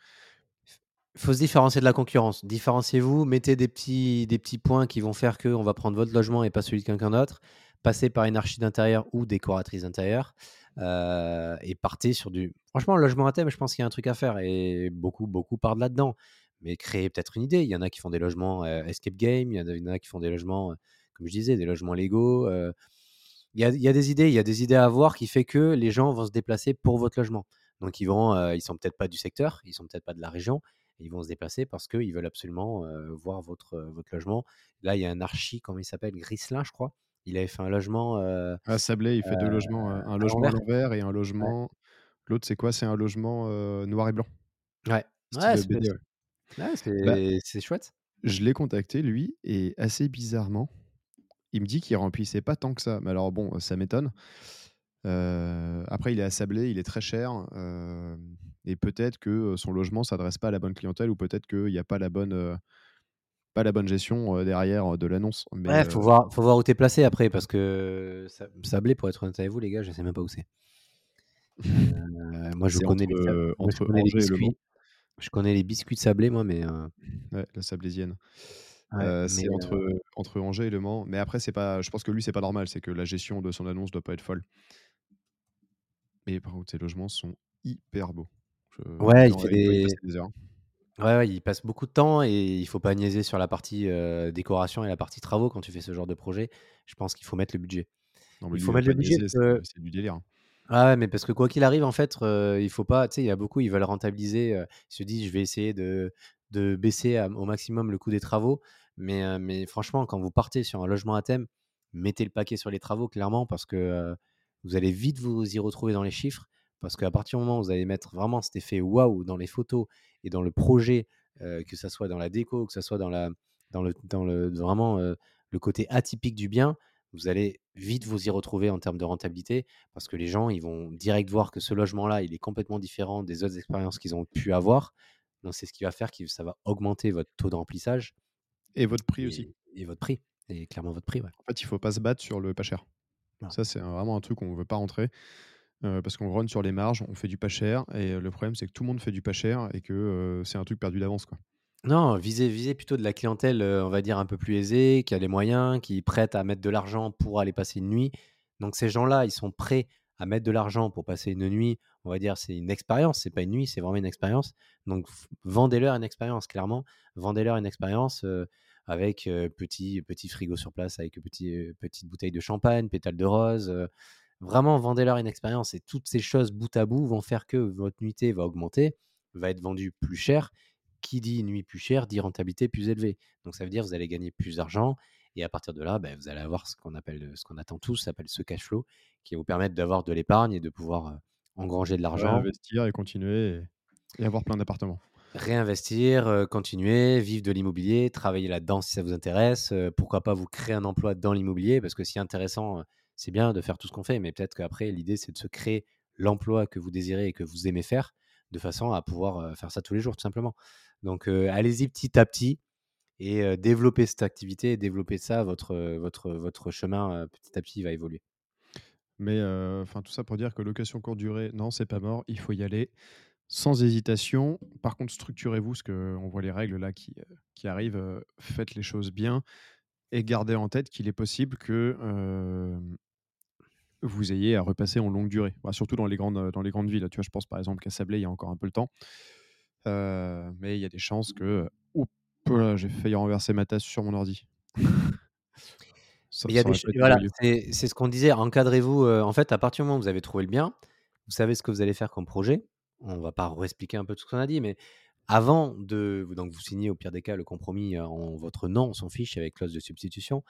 Il faut se différencier de la concurrence. Différenciez-vous, mettez des petits, des petits points qui vont faire qu'on va prendre votre logement et pas celui de quelqu'un d'autre. Passez par une archi d'intérieur ou décoratrice d'intérieur euh, et partez sur du. Franchement, logement à thème, je pense qu'il y a un truc à faire et beaucoup, beaucoup partent là-dedans. Mais créez peut-être une idée. Il y en a qui font des logements euh, escape game, il y en a qui font des logements, euh, comme je disais, des logements Lego. il y a, y a des idées, il y a des idées à avoir qui fait que les gens vont se déplacer pour votre logement. Donc ils vont, ils sont peut-être pas du secteur, ils sont peut-être pas de la région, ils vont se déplacer parce qu'ils veulent absolument voir votre, votre logement. Là, il y a un archi, comment il s'appelle, Grislin, je crois. Il avait fait un logement. à Sablé, il fait deux logements, un logement à l'envers et un logement. L'autre, c'est quoi? C'est un logement noir et blanc. Ouais. Ouais, bah c'est chouette. Je l'ai contacté, lui, et assez bizarrement, il me dit qu'il remplissait pas tant que ça. Mais alors bon, ça m'étonne. Euh, après, il est assablé, il est très cher. Euh, et peut-être que son logement s'adresse pas à la bonne clientèle ou peut-être qu'il n'y a pas la bonne, pas la bonne gestion derrière de l'annonce. Mais ouais, faut voir, faut voir où es placé après parce que Sablé, pour être honnête avec vous, les gars, je sais même pas où c'est. moi, je connais les, biscuits. Je connais les biscuits de sablé, moi, mais. Ouais, la sablésienne. c'est entre, entre Angers et Le Mans. Mais après, c'est pas, je pense que lui, c'est pas normal. C'est que la gestion de son annonce doit pas être folle. Mais par contre, ces logements sont hyper beaux. Ouais, il fait des... Ouais, ouais, il passe beaucoup de temps et il faut pas niaiser sur la partie décoration et la partie travaux quand tu fais ce genre de projet. Je pense qu'il faut mettre le budget. il faut mettre le budget. C'est du délire. Ah ouais, mais parce que quoi qu'il arrive, en fait, il faut pas. Tu sais, il y a beaucoup, ils veulent rentabiliser. ils se disent, je vais essayer de, de baisser au maximum le coût des travaux. Mais, mais franchement, quand vous partez sur un logement à thème, mettez le paquet sur les travaux, clairement, parce que vous allez vite vous y retrouver dans les chiffres. Parce qu'à partir du moment où vous allez mettre vraiment cet effet waouh dans les photos et dans le projet, que ce soit dans la déco, que ce soit dans, la, dans, le, dans le, vraiment le côté atypique du bien, vous allez vite vous y retrouver en termes de rentabilité parce que les gens, ils vont direct voir que ce logement-là, il est complètement différent des autres expériences qu'ils ont pu avoir. Donc, c'est ce qui va faire que ça va augmenter votre taux de remplissage. Et votre prix aussi. Et votre prix. Et clairement votre prix, ouais. En fait, il ne faut pas se battre sur le pas cher. Ça, c'est vraiment un truc qu'on ne veut pas rentrer. Parce qu'on run sur les marges, on fait du pas cher. Et le problème, c'est que tout le monde fait du pas cher et que c'est un truc perdu d'avance. quoi. Non, visez, plutôt de la clientèle, on va dire, un peu plus aisée, qui a les moyens, qui est prête à mettre de l'argent pour aller passer une nuit. Donc ces gens-là, ils sont prêts à mettre de l'argent pour passer une nuit. On va dire, c'est une expérience, c'est pas une nuit, c'est vraiment une expérience. Donc vendez-leur une expérience, clairement. Vendez-leur une expérience avec petit, petit frigo sur place, avec petit, petite bouteille de champagne, pétales de rose. Vraiment, vendez-leur une expérience. Et toutes ces choses bout à bout vont faire que votre nuitée va augmenter, va être vendue plus cher qui dit nuit plus chère dit rentabilité plus élevée. Donc ça veut dire que vous allez gagner plus d'argent et à partir de là, ben, vous allez avoir ce qu'on appelle, ce qu'on attend tous, s'appelle ce cash flow, qui va vous permettre d'avoir de l'épargne et de pouvoir engranger de l'argent. investir et continuer et, avoir plein d'appartements. Réinvestir, continuer, vivre de l'immobilier, travailler là-dedans si ça vous intéresse. pourquoi pas vous créer un emploi dans l'immobilier parce que si intéressant, c'est bien de faire tout ce qu'on fait, mais peut-être qu'après l'idée c'est de se créer l'emploi que vous désirez et que vous aimez faire de façon à pouvoir faire ça tous les jours tout simplement. Donc, allez-y petit à petit et développez cette activité développez ça. Votre, votre, votre chemin, petit à petit, va évoluer. Mais enfin, tout ça pour dire que location courte durée, non, c'est pas mort. Il faut y aller sans hésitation. Par contre, structurez-vous, parce qu'on voit les règles là qui, qui arrivent. faites les choses bien et gardez en tête qu'il est possible que vous ayez à repasser en longue durée. Bah, surtout dans les, grandes, dans les grandes villes. Tu vois, je pense par exemple qu'à Sablé, il y a encore un peu le temps. Euh, mais il y a des chances que. J'ai failli renverser ma tasse sur mon ordi. c'est ce qu'on disait. Encadrez-vous. Euh, en fait, à partir du moment où vous avez trouvé le bien, vous savez ce que vous allez faire comme projet. On va pas réexpliquer un peu tout ce qu'on a dit, mais avant de. Donc, vous signez au pire des cas le compromis euh, en votre nom, on s'en fiche avec clause de substitution.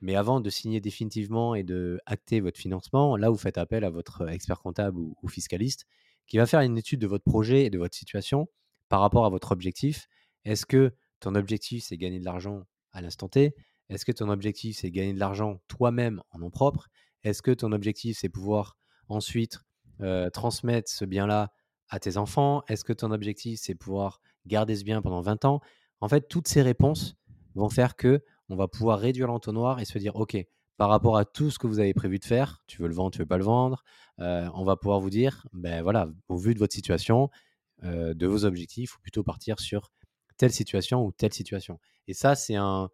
Mais avant de signer définitivement et de acter votre financement, là, vous faites appel à votre expert comptable ou fiscaliste qui va faire une étude de votre projet et de votre situation par rapport à votre objectif. Est-ce que ton objectif, c'est gagner de l'argent à l'instant T? Est-ce que ton objectif, c'est gagner de l'argent toi-même en nom propre? Est-ce que ton objectif, c'est pouvoir ensuite transmettre ce bien-là à tes enfants? Est-ce que ton objectif, c'est pouvoir garder ce bien pendant 20 ans? En fait, toutes ces réponses vont faire que on va pouvoir réduire l'entonnoir et se dire, OK, par rapport à tout ce que vous avez prévu de faire, tu veux le vendre, tu veux pas le vendre, on va pouvoir vous dire, ben voilà, au vu de votre situation, euh, de vos objectifs ou plutôt partir sur telle situation ou telle situation. Et ça, c'est un.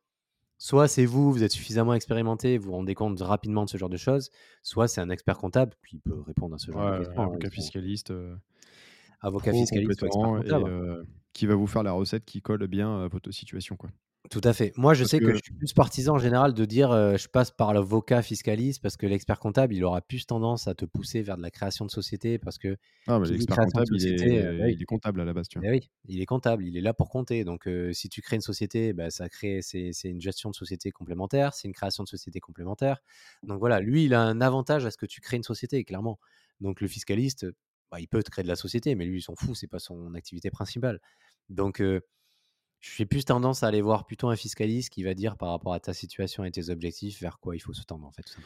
Soit c'est vous, vous êtes suffisamment expérimenté, vous vous rendez compte rapidement de ce genre de choses, soit c'est un expert comptable qui peut répondre à ce genre de questions. Hein, avocat fiscaliste. Euh, avocat fiscaliste ou expert comptable. Euh, qui va vous faire la recette qui colle bien à votre situation. Quoi. Tout à fait. Moi, je sais que... je suis plus partisan en général de dire je passe par l'avocat fiscaliste parce que l'expert comptable, il aura plus tendance à te pousser vers de la création de société parce que. Ah, mais l'expert comptable, il, est, il, est, comptable à la base. Tu vois. Eh oui, il est comptable, il est là pour compter. Donc, si tu crées une société, bah, ça crée, c'est, une gestion de société complémentaire, c'est une création de société complémentaire. Donc voilà, lui, il a un avantage à ce que tu crées une société, clairement. Donc, le fiscaliste, bah, il peut te créer de la société, mais lui, il s'en fout, c'est pas son activité principale. Donc, j'ai plus tendance à aller voir plutôt un fiscaliste qui va dire par rapport à ta situation et tes objectifs vers quoi il faut se tendre en fait.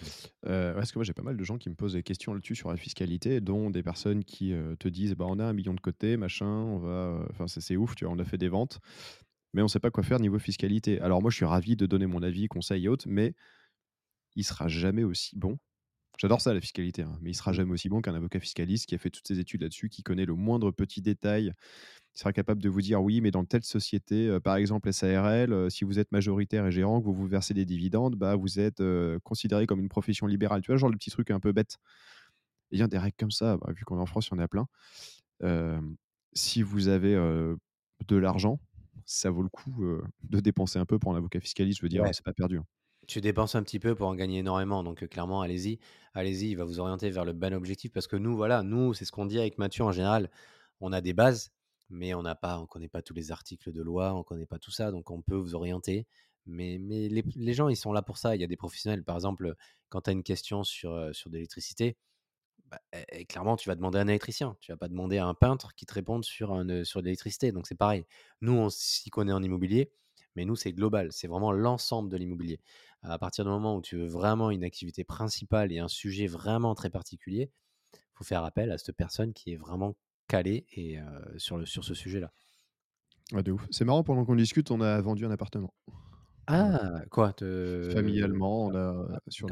Euh, parce que moi j'ai pas mal de gens qui me posent des questions là-dessus sur la fiscalité, dont des personnes qui euh, te disent bah on a un million de côté, machin, on va, euh, enfin c'est ouf, tu vois, on a fait des ventes, mais on sait pas quoi faire niveau fiscalité. Alors moi je suis ravi de donner mon avis, conseil et autres, mais il sera jamais aussi bon. J'adore ça la fiscalité, hein, mais il sera mmh. jamais aussi bon qu'un avocat fiscaliste qui a fait toutes ses études là-dessus, qui connaît le moindre petit détail il sera capable de vous dire oui, mais dans telle société, euh, par exemple SARL, euh, si vous êtes majoritaire et gérant, que vous vous versez des dividendes, bah, vous êtes euh, considéré comme une profession libérale. Tu vois, genre le petit truc un peu bête. Il y a des règles comme ça, bah, vu qu'on est en France, il y en a plein. si vous avez de l'argent, ça vaut le coup de dépenser un peu pour un avocat fiscaliste. Je veux dire, c'est pas perdu. Hein. Tu dépenses un petit peu pour en gagner énormément. Donc, clairement, allez-y. Allez-y, il va vous orienter vers le bon objectif. Parce que nous, voilà, nous, c'est ce qu'on dit avec Mathieu en général. On a des bases mais on n'a pas, on connaît pas tous les articles de loi, on connaît pas tout ça, donc on peut vous orienter. Mais, mais les, gens, ils sont là pour ça. Il y a des professionnels, par exemple, quand tu as une question sur, sur de l'électricité, bah, clairement, tu vas demander à un électricien. Tu vas pas demander à un peintre qui te réponde sur, un, sur de l'électricité. Donc c'est pareil. Nous, on s'y connaît en immobilier, mais nous, c'est global. C'est vraiment l'ensemble de l'immobilier. À partir du moment où tu veux vraiment une activité principale et un sujet vraiment très particulier, il faut faire appel à cette personne qui est vraiment calé et, sur, le, sur ce sujet-là. Ah, de ouf. C'est marrant, pendant qu'on discute, on a vendu un appartement. Ah, quoi? Familialement, on a, ah, sur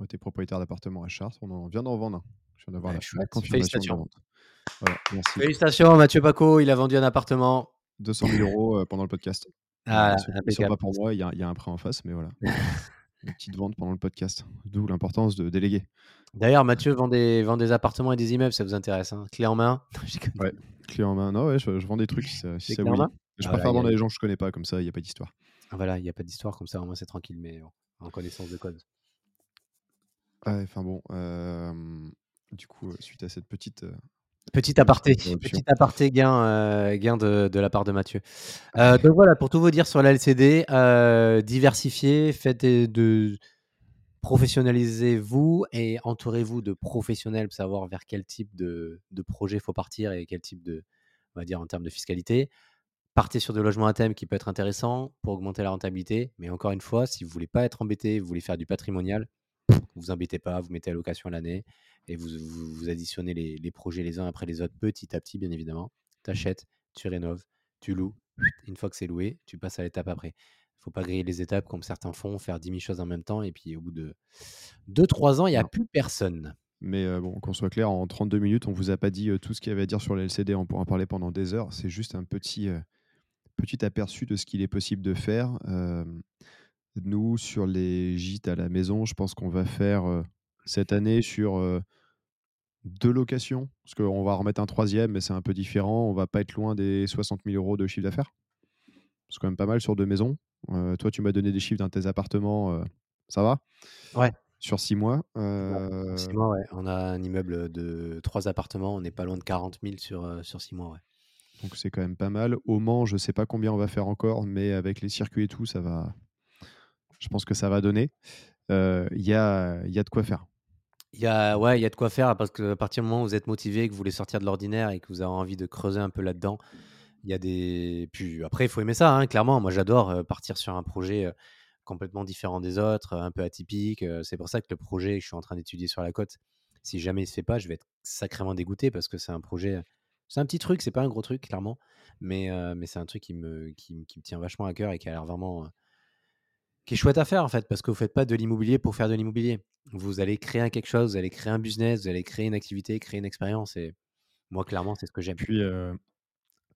on était propriétaire d'appartement à Chartres. On en vient d'en vendre un. Je viens d'avoir la, confirmation de vente. Voilà, merci. Félicitations, Mathieu Paco. Il a vendu un appartement. 200 000 euros pendant le podcast. Ah, c'est pas pour moi, il y, a, y, a un prêt en face, mais voilà. [laughs] Une petite vente pendant le podcast. D'où l'importance de déléguer. D'ailleurs, Mathieu vend des, vend des appartements et des immeubles, ça vous intéresse. Hein clé en main [laughs] Ouais, clé en main. Non, ouais, je, vends des trucs si si ça oui. Je ah, préfère vendre à des gens que je connais pas, comme ça, il n'y a pas d'histoire. Ah, voilà, il n'y a pas d'histoire, comme ça, au moins c'est tranquille, mais en connaissance de code. Ouais, enfin bon. Euh, du coup, suite à cette petite. Euh, Petit aparté, petit aparté gain, euh, gain de, de, la part de Mathieu. Euh, donc voilà, pour tout vous dire sur la LCD, euh, diversifiez, faites de, professionnalisez-vous et entourez-vous de professionnels pour savoir vers quel type de, de projet il faut partir et quel type de, on va dire en termes de fiscalité. Partez sur des logements à thème qui peut être intéressant pour augmenter la rentabilité. Mais encore une fois, si vous voulez pas être embêté, vous voulez faire du patrimonial, vous vous embêtez pas, vous mettez à location l'année et vous, vous, additionnez les, projets les uns après les autres petit à petit, bien évidemment. Tu achètes, tu rénoves, tu loues. [sniffs] Une fois que c'est loué, tu passes à l'étape après. Il faut pas griller les étapes comme certains font, faire 10 000 choses en même temps et puis au bout de 2-3 ans, il n'y a plus personne. Mais euh, bon, qu'on soit clair, en 32 minutes, on vous a pas dit euh, tout ce qu'il y avait à dire sur la LCD. On pourra en parler pendant des heures. C'est juste un petit, euh, petit aperçu de ce qu'il est possible de faire. nous, sur les gîtes à la maison, je pense qu'on va faire cette année sur deux locations, parce qu'on va remettre un troisième, mais c'est un peu différent. On va pas être loin des 60 000 euros de chiffre d'affaires. C'est quand même pas mal sur deux maisons. toi, tu m'as donné des chiffres dans tes appartements. ça va? Ouais. Sur six mois. Six mois, ouais. On a un immeuble de trois appartements. On n'est pas loin de 40 000 sur, sur six mois, ouais. Donc c'est quand même pas mal. Au Mans, je sais pas combien on va faire encore, mais avec les circuits et tout, ça va. Je pense que ça va donner. Il y, a, y a de quoi faire. Il y a, ouais, il y a de quoi faire parce que à partir du moment où vous êtes motivé, que vous voulez sortir de l'ordinaire et que vous avez envie de creuser un peu là-dedans, il y a des. Puis après, il faut aimer ça, hein, clairement. Moi, j'adore partir sur un projet complètement différent des autres, un peu atypique. C'est pour ça que le projet que je suis en train d'étudier sur la côte, si jamais il se fait pas, je vais être sacrément dégoûté parce que c'est un projet. C'est un petit truc, c'est pas un gros truc, clairement. Mais, mais c'est un truc qui me, qui, qui, me tient vachement à cœur et qui a l'air vraiment qui est chouette à faire en fait, parce que vous ne faites pas de l'immobilier pour faire de l'immobilier. Vous allez créer quelque chose, vous allez créer un business, vous allez créer une activité, créer une expérience. Et moi, clairement, c'est ce que j'aime. Puis euh,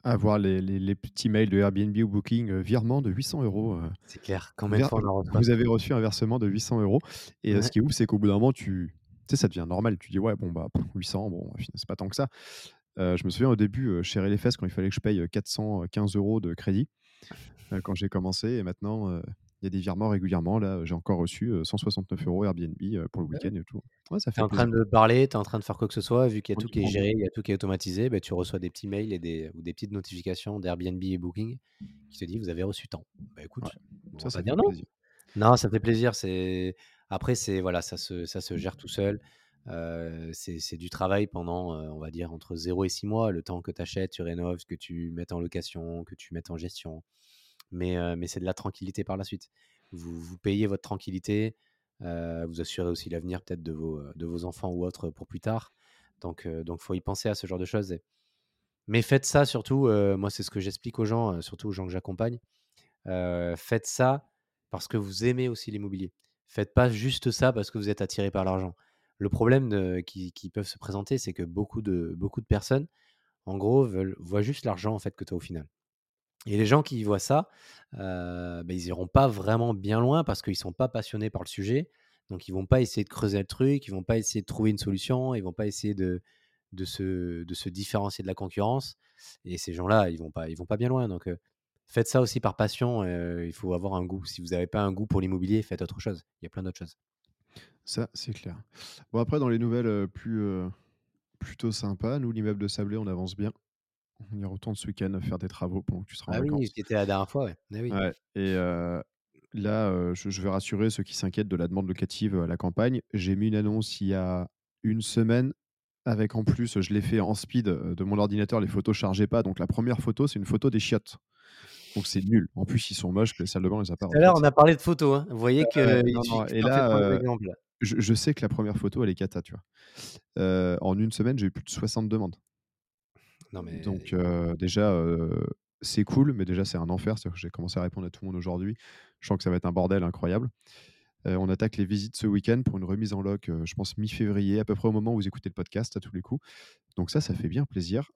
avoir les, les, petits mails de Airbnb ou Booking, euh, virement de 800 euros. Euh, c'est clair. Fois on Vous avez reçu un versement de 800 euros. Et ce qui est ouf, c'est qu'au bout d'un moment, tu sais, ça devient normal. Tu dis, ouais, bon, bah, 800, bon, c'est pas tant que ça. je me souviens au début, chez les fesses, quand il fallait que je paye 415 euros de crédit, quand j'ai commencé et maintenant, y a des virements régulièrement. Là, j'ai encore reçu 169 euros Airbnb pour le week-end et tout. Ouais, ça fait tu es en train de parler, tu es en train de faire quoi que ce soit, vu qu'il y a tout qui est géré, il y a tout qui est automatisé, bah, tu reçois des petits mails et des, ou des petites notifications d'Airbnb et Booking qui te disent vous avez reçu tant. Bah écoute, ça, ça fait non. Plaisir. Non, ça fait plaisir. C'est après, c'est voilà, ça se, ça se gère tout seul. c'est du travail pendant, on va dire, entre 0 et 6 mois, le temps que tu achètes, tu rénoves, que tu mettes en location, que tu mettes en gestion mais, c'est de la tranquillité par la suite. Vous, payez votre tranquillité, vous assurez aussi l'avenir peut-être de vos, enfants ou autres pour plus tard. Donc, donc faut y penser à ce genre de choses. Mais faites ça surtout, moi c'est ce que j'explique aux gens, surtout aux gens que j'accompagne. faites ça parce que vous aimez aussi l'immobilier. Faites pas juste ça parce que vous êtes attiré par l'argent. Le problème qui, qui, peuvent se présenter, c'est que beaucoup de, beaucoup de personnes, en gros, voient juste l'argent en fait que tu as au final. Et les gens qui voient ça, bah, ils iront pas vraiment bien loin parce qu'ils sont pas passionnés par le sujet. Donc, ils vont pas essayer de creuser le truc, ils vont pas essayer de trouver une solution, ils vont pas essayer de, de, se, de se différencier de la concurrence. Et ces gens-là, ils vont vont pas bien loin. Donc, faites ça aussi par passion. il faut avoir un goût. Si vous n'avez pas un goût pour l'immobilier, faites autre chose. Il y a plein d'autres choses. Ça, c'est clair. Bon, après, dans les nouvelles plus, plutôt sympas, nous, l'immeuble de Sablé, on avance bien. On y retourne ce week-end faire des travaux pendant que tu seras en ah oui, c'était la dernière fois, ouais. Ah oui. et là, je, vais rassurer ceux qui s'inquiètent de la demande locative à la campagne. J'ai mis une annonce il y a une semaine avec en plus, je l'ai fait en speed de mon ordinateur, les photos chargeaient pas. Donc la première photo, c'est une photo des chiottes. Donc c'est nul. En plus, ils sont moches, les salles de bain, les apparts. Tout à l'heure, on a parlé de photos. Hein. Vous voyez que. et là, je, sais que la première photo, elle est cata, tu vois. en une semaine, j'ai eu plus de 60 demandes. Donc déjà, c'est cool, mais déjà c'est un enfer. cest que j'ai commencé à répondre à tout le monde aujourd'hui. Je sens que ça va être un bordel incroyable. on attaque les visites ce week-end pour une remise en loc, je pense mi-février, à peu près au moment où vous écoutez le podcast à tous les coups. Donc ça, ça fait bien plaisir.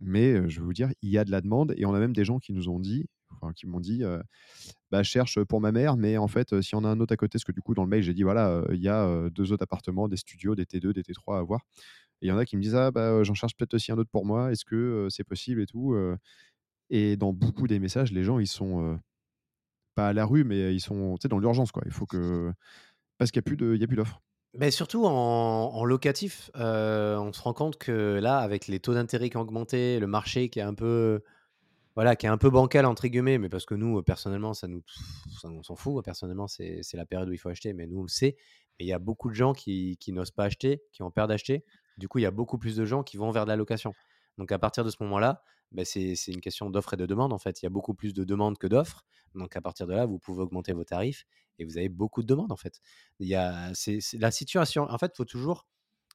mais je vais vous dire, il y a de la demande et on a même des gens qui nous ont dit, enfin, qui m'ont dit, bah, cherche pour ma mère, mais en fait, si on a un autre à côté, parce que du coup, dans le mail, j'ai dit, voilà, il y a deux autres appartements, des studios, des T2, des T3 à voir. Il y en a qui me disent «Ah bah, j'en cherche peut-être aussi un autre pour moi, est-ce que c'est possible et tout?» et dans beaucoup des messages, les gens, ils sont, pas à la rue, mais ils sont, dans l'urgence, quoi. Il faut que parce qu'il y a plus de il y a plus d'offres. Mais surtout en locatif, on se rend compte que là, avec les taux d'intérêt qui ont augmenté, le marché qui est un peu voilà, qui est un peu bancal entre guillemets, mais parce que nous, personnellement, ça nous on s'en fout. Personnellement, c'est la période où il faut acheter, mais nous, on le sait. Mais il y a beaucoup de gens qui qui n'osent pas acheter, qui ont peur d'acheter. Du coup, il y a beaucoup plus de gens qui vont vers de la location. Donc à partir de ce moment-là, bah, c'est une question d'offre et de demande. En fait, il y a beaucoup plus de demandes que d'offres. Donc à partir de là, vous pouvez augmenter vos tarifs et vous avez beaucoup de demandes. En fait, la situation. En fait, il faut toujours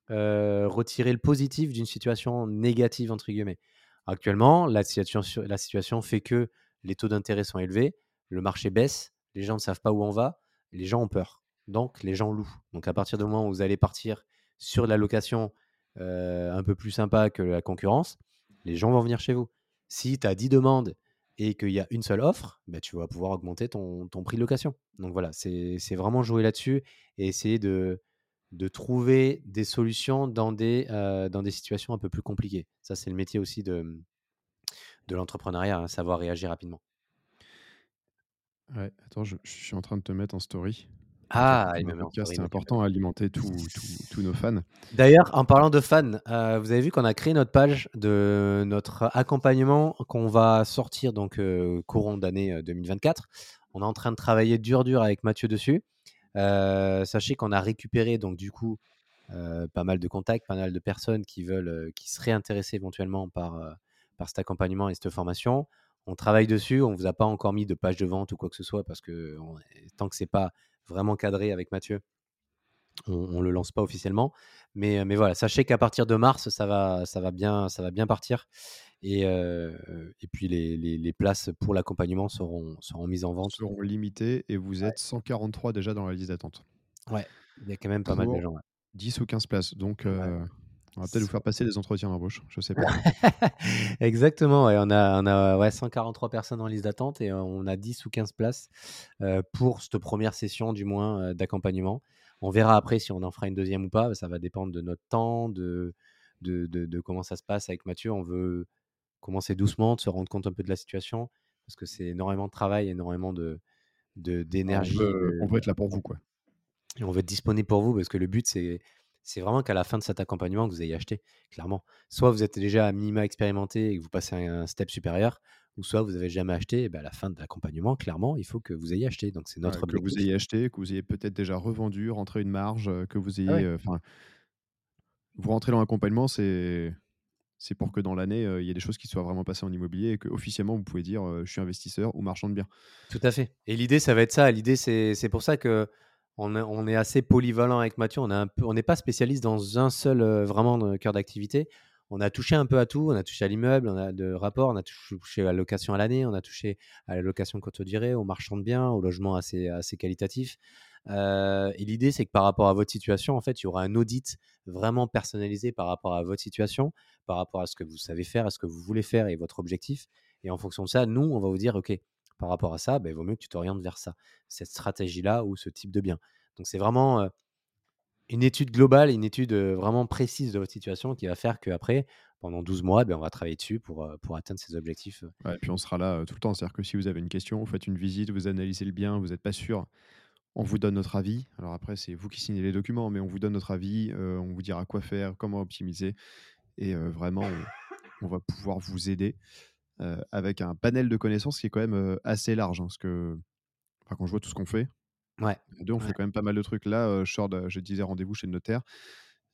retirer le positif d'une situation négative entre guillemets. Actuellement, la situation, la situation fait que les taux d'intérêt sont élevés, le marché baisse, les gens ne savent pas où on va, les gens ont peur. Donc les gens louent. Donc à partir du moment où vous allez partir sur la location un peu plus sympa que la concurrence, les gens vont venir chez vous. Si tu as 10 demandes et qu'il y a une seule offre, bah, tu vas pouvoir augmenter ton, prix de location. Donc voilà, c'est vraiment jouer là-dessus et essayer de, trouver des solutions dans des, dans des situations un peu plus compliquées. Ça, c'est le métier aussi de, de l'entrepreneuriat, hein, savoir réagir rapidement. Ouais, attends, je, suis en train de te mettre en story. Ah, c'est important à alimenter tous nos fans. D'ailleurs, en parlant de fans, euh, vous avez vu qu'on a créé notre page de notre accompagnement qu'on va sortir donc euh, courant d'année 2024. Euh, on est en train de travailler dur dur avec Mathieu dessus. sachez qu'on a récupéré donc du coup pas mal de contacts, pas mal de personnes qui veulent, qui seraient intéressées éventuellement par par cet accompagnement et cette formation. On travaille dessus. On vous a pas encore mis de page de vente ou quoi que ce soit parce que tant que c'est pas vraiment cadré avec Mathieu. On ne le lance pas officiellement. Mais, mais voilà, sachez qu'à partir de mars, ça va, ça va, bien, ça va bien partir. Et, et puis les, les, les, places pour l'accompagnement seront, seront mises en vente. Seront limitées et vous êtes 143 déjà dans la liste d'attente. Ouais, il y a quand même pas mal de gens. 10 ou 15 places. Donc, on va peut-être vous faire passer des entretiens d'embauche, je sais pas. [laughs] Exactement, on a, on a ouais, 143 personnes en liste d'attente et on a 10 ou 15 places pour cette première session du moins d'accompagnement. On verra après si on en fera une deuxième ou pas, ça va dépendre de notre temps, de, de, de, comment ça se passe avec Mathieu. On veut commencer doucement, de se rendre compte un peu de la situation. parce que c'est énormément de travail, énormément de Ah, d'énergie. on, veut, on de- veut être là pour vous, quoi. et on veut être disponible pour vous parce que le but, c'est c'est vraiment qu'à la fin de cet accompagnement, que vous ayez acheté, clairement. Soit vous êtes déjà à minima expérimenté et que vous passez à un step supérieur, ou soit vous avez jamais acheté, et ben à la fin de l'accompagnement, clairement, il faut que vous ayez acheté. Donc c'est notre Ouais, que vous ayez acheté, que vous ayez peut-être déjà revendu, rentré une marge, que vous Ah ayez. euh, vous rentrez dans l'accompagnement, c'est c'est pour que dans l'année, euh, il y ait des choses qui soient vraiment passées en immobilier et que officiellement vous pouvez dire euh, je suis investisseur ou marchand de biens. Tout à fait. Et l'idée, ça va être ça. L'idée, c'est c'est pour ça que on est, assez polyvalent avec Mathieu. On n'est pas spécialiste dans un seul euh, vraiment cœur d'activité. On a touché un peu à tout. On a touché à l'immeuble, on a de rapport, on a touché à la location à l'année, on a touché à la location courte durée, au marchand de biens, au logement assez, assez qualitatif. Euh, et l'idée, c'est que par rapport à votre situation, en fait, il y aura un audit vraiment personnalisé par rapport à votre situation, par rapport à ce que vous savez faire, à ce que vous voulez faire et votre objectif. Et en fonction de ça, nous, on va vous dire, OK, par rapport à ça, ben, il vaut mieux que tu t'orientes vers ça, cette stratégie-là ou ce type de bien. Donc, c'est vraiment une étude globale, une étude vraiment précise de votre situation qui va faire qu'après, pendant 12 mois, ben, on va travailler dessus pour, pour atteindre ces objectifs. et puis on sera là tout le temps. C'est-à-dire que si vous avez une question, vous faites une visite, vous analysez le bien, vous n'êtes pas sûr, on vous donne notre avis. Alors après, c'est vous qui signez les documents, mais on vous donne notre avis, on vous dira quoi faire, comment optimiser. Et vraiment, on va pouvoir vous aider euh, avec un panel de connaissances qui est quand même euh, assez large. hein, parce que enfin, quand je vois tout ce qu'on fait, Ouais. à deux, on Ouais. fait quand même pas mal de trucs. Là, euh, de- je disais rendez-vous chez le notaire.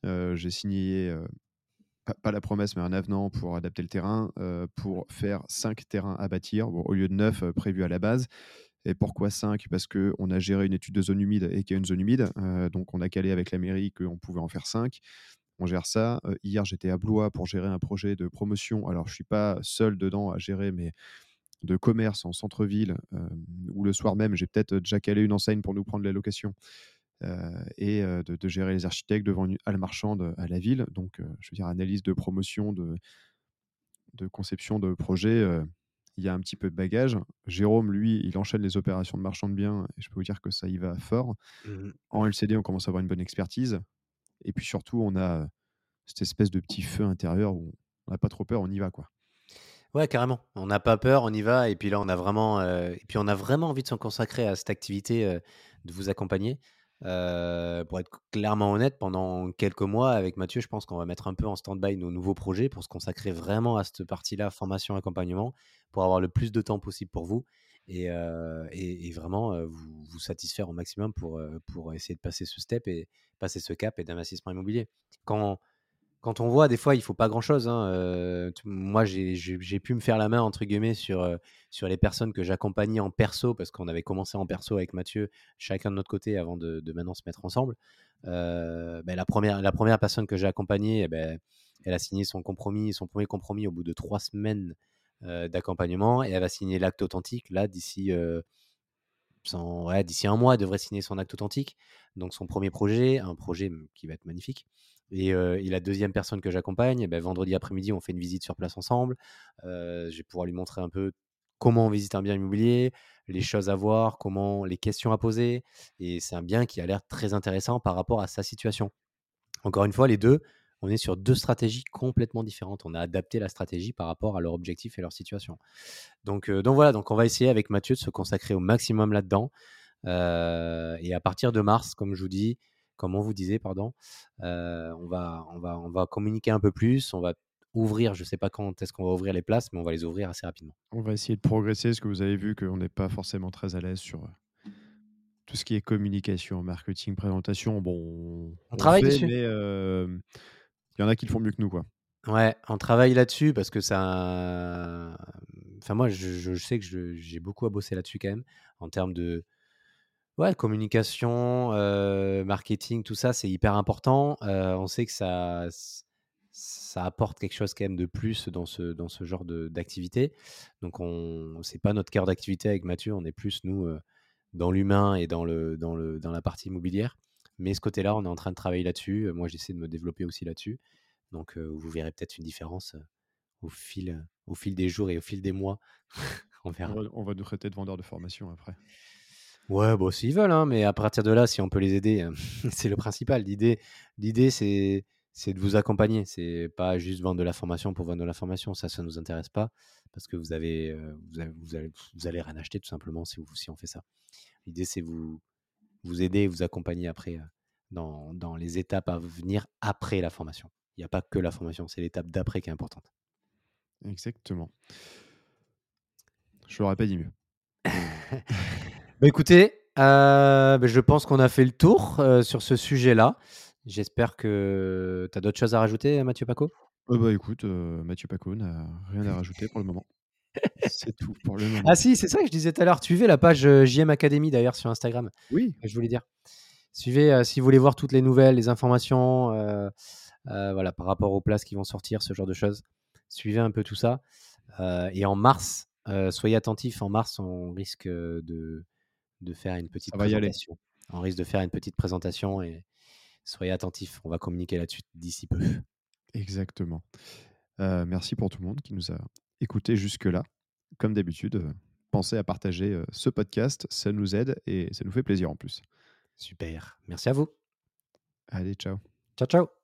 Euh, J'ai signé, pas, pas la promesse, mais un avenant pour adapter le terrain, pour faire cinq terrains à bâtir, bon, au lieu de neuf prévus à la base. Et pourquoi 5 Parce qu'on a géré une étude de zone humide et qu'il y a une zone humide. donc, on a calé avec la mairie qu'on pouvait en faire 5. On gère ça. Euh, hier, j'étais à Blois pour gérer un projet de promotion. Alors, je ne suis pas seul dedans à gérer, mais de commerce en centre-ville, euh, où le soir même, j'ai peut-être déjà calé une enseigne pour nous prendre la location. euh, et euh, de, de gérer les architectes devant une halle marchande à la ville. Donc, euh, je veux dire, analyse de promotion, de, de conception de projet, euh, il y a un petit peu de bagage. Jérôme, lui, il enchaîne les opérations de marchand de biens et je peux vous dire que ça y va fort. Mhm. En LCD, on commence à avoir une bonne expertise. Et puis surtout, on a cette espèce de petit feu intérieur où on n'a pas trop peur, on y va. quoi. Ouais, carrément. On n'a pas peur, on y va. Et puis là, on a vraiment, et puis on a vraiment envie de se consacrer à cette activité, de vous accompagner. Pour être clairement honnête, pendant quelques mois avec Mathieu, je pense qu'on va mettre un peu en stand-by nos nouveaux projets pour se consacrer vraiment à cette partie-là, formation, accompagnement, pour avoir le plus de temps possible pour vous et, euh, et- vraiment euh, vous, vous satisfaire au maximum pour, euh, pour essayer de passer ce step et passer ce cap et d'investissement immobilier. Quand, quand on voit, des fois, il faut pas grand-chose. hein, moi, j'ai pu me faire la main, entre guillemets, sur, sur les personnes que j'accompagnais en perso, parce qu'on avait commencé en perso avec Mathieu, chacun de notre côté, avant de, maintenant se mettre ensemble. Ben, la, première, la première personne que j'ai accompagnée, eh ben, elle a signé son compromis, son premier compromis au bout de trois semaines d'accompagnement, et elle va signer l'acte authentique, là, d'ici... euh, d'ici un mois, elle devrait signer son acte authentique. Donc son premier projet, un projet mm, qui va être magnifique. Et, euh, la deuxième personne que j'accompagne, eh ben, vendredi après-midi, on fait une visite sur place ensemble. Euh, je vais pouvoir lui montrer un peu comment on visite un bien immobilier, les choses à voir, comment les questions à poser. Et c'est un bien qui a l'air très intéressant par rapport à sa situation. Encore une fois, les deux, on est sur deux stratégies complètement différentes. On a adapté la stratégie par rapport à leur objectif et leur situation. Donc, euh, donc voilà, donc on va essayer avec Mathieu de se consacrer au maximum là-dedans. Euh, et à partir de mars, comme je vous dis, comme on vous disait, pardon, euh, on, va, on, va, on va communiquer un peu plus. On va ouvrir, je ne sais pas quand est-ce qu'on va ouvrir les places, mais on va les ouvrir assez rapidement. On va essayer de progresser, parce que vous avez vu qu'on n'est pas forcément très à l'aise sur tout ce qui est communication, marketing, présentation. Bon, On travaille fait, dessus. mais euh, il y en a qui le font mieux que nous. quoi. Ouais, on travaille là-dessus parce que ça. Enfin, moi, je, sais que j'ai beaucoup à bosser là-dessus quand même, en termes de communication, euh, marketing, tout ça, c'est hyper important. Euh, on sait que ça, ça apporte quelque chose quand même de plus dans ce, dans ce genre d'activité. Donc, on c'est pas notre cœur d'activité avec Mathieu, on est plus, nous, euh, dans l'humain et dans, le, dans, le, dans la partie immobilière. Mais ce côté-là, on est en train de travailler là-dessus. Euh, Moi, j'essaie de me développer aussi là-dessus. Donc, euh, vous verrez peut-être une différence euh, au, fil, au fil des jours et au fil des mois. [laughs] on On verra. va, on va nous traiter de vendeurs de formation après. Ouais, bon, s'ils veulent, hein, mais à partir de là, si on peut les aider, euh, [laughs] c'est le principal. L'idée, l'idée, c'est, c'est de vous accompagner. C'est pas juste vendre de la formation pour vendre de la formation. Ça, ça nous intéresse pas parce que vous avez, vous, vous, allez, vous allez rien acheter tout simplement si, vous, si on fait ça. L'idée, c'est vous, vous aider, vous accompagner après dans, dans les étapes à venir après la formation. Il n'y a pas que la formation, c'est l'étape d'après qui est importante. Exactement. Je l'aurais pas dit mieux. [laughs] bah écoutez, euh, bah, je pense qu'on a fait le tour euh, sur ce sujet-là. J'espère que tu as d'autres choses à rajouter, Mathieu Paco? Euh, bah écoute, Mathieu Paco n'a rien à rajouter pour le moment. C'est tout pour le moment. Ah si, c'est ça que je disais tout à l'heure. Suivez la page JM Academy d'ailleurs sur Instagram. Oui. Je voulais dire. Suivez si vous voulez voir toutes les nouvelles, les informations, voilà, par rapport aux places qui vont sortir, ce genre de choses. Suivez un peu tout ça. et en mars, soyez attentifs. En mars, on risque de, de faire une petite présentation. On risque de faire une petite présentation et soyez attentifs. On va communiquer là-dessus d'ici peu. Exactement. merci pour tout le monde qui nous a écoutés jusque-là. Comme d'habitude, pensez à partager ce podcast. Ça nous aide et ça nous fait plaisir en plus. Super. Merci à vous. Allez, ciao. Ciao, ciao.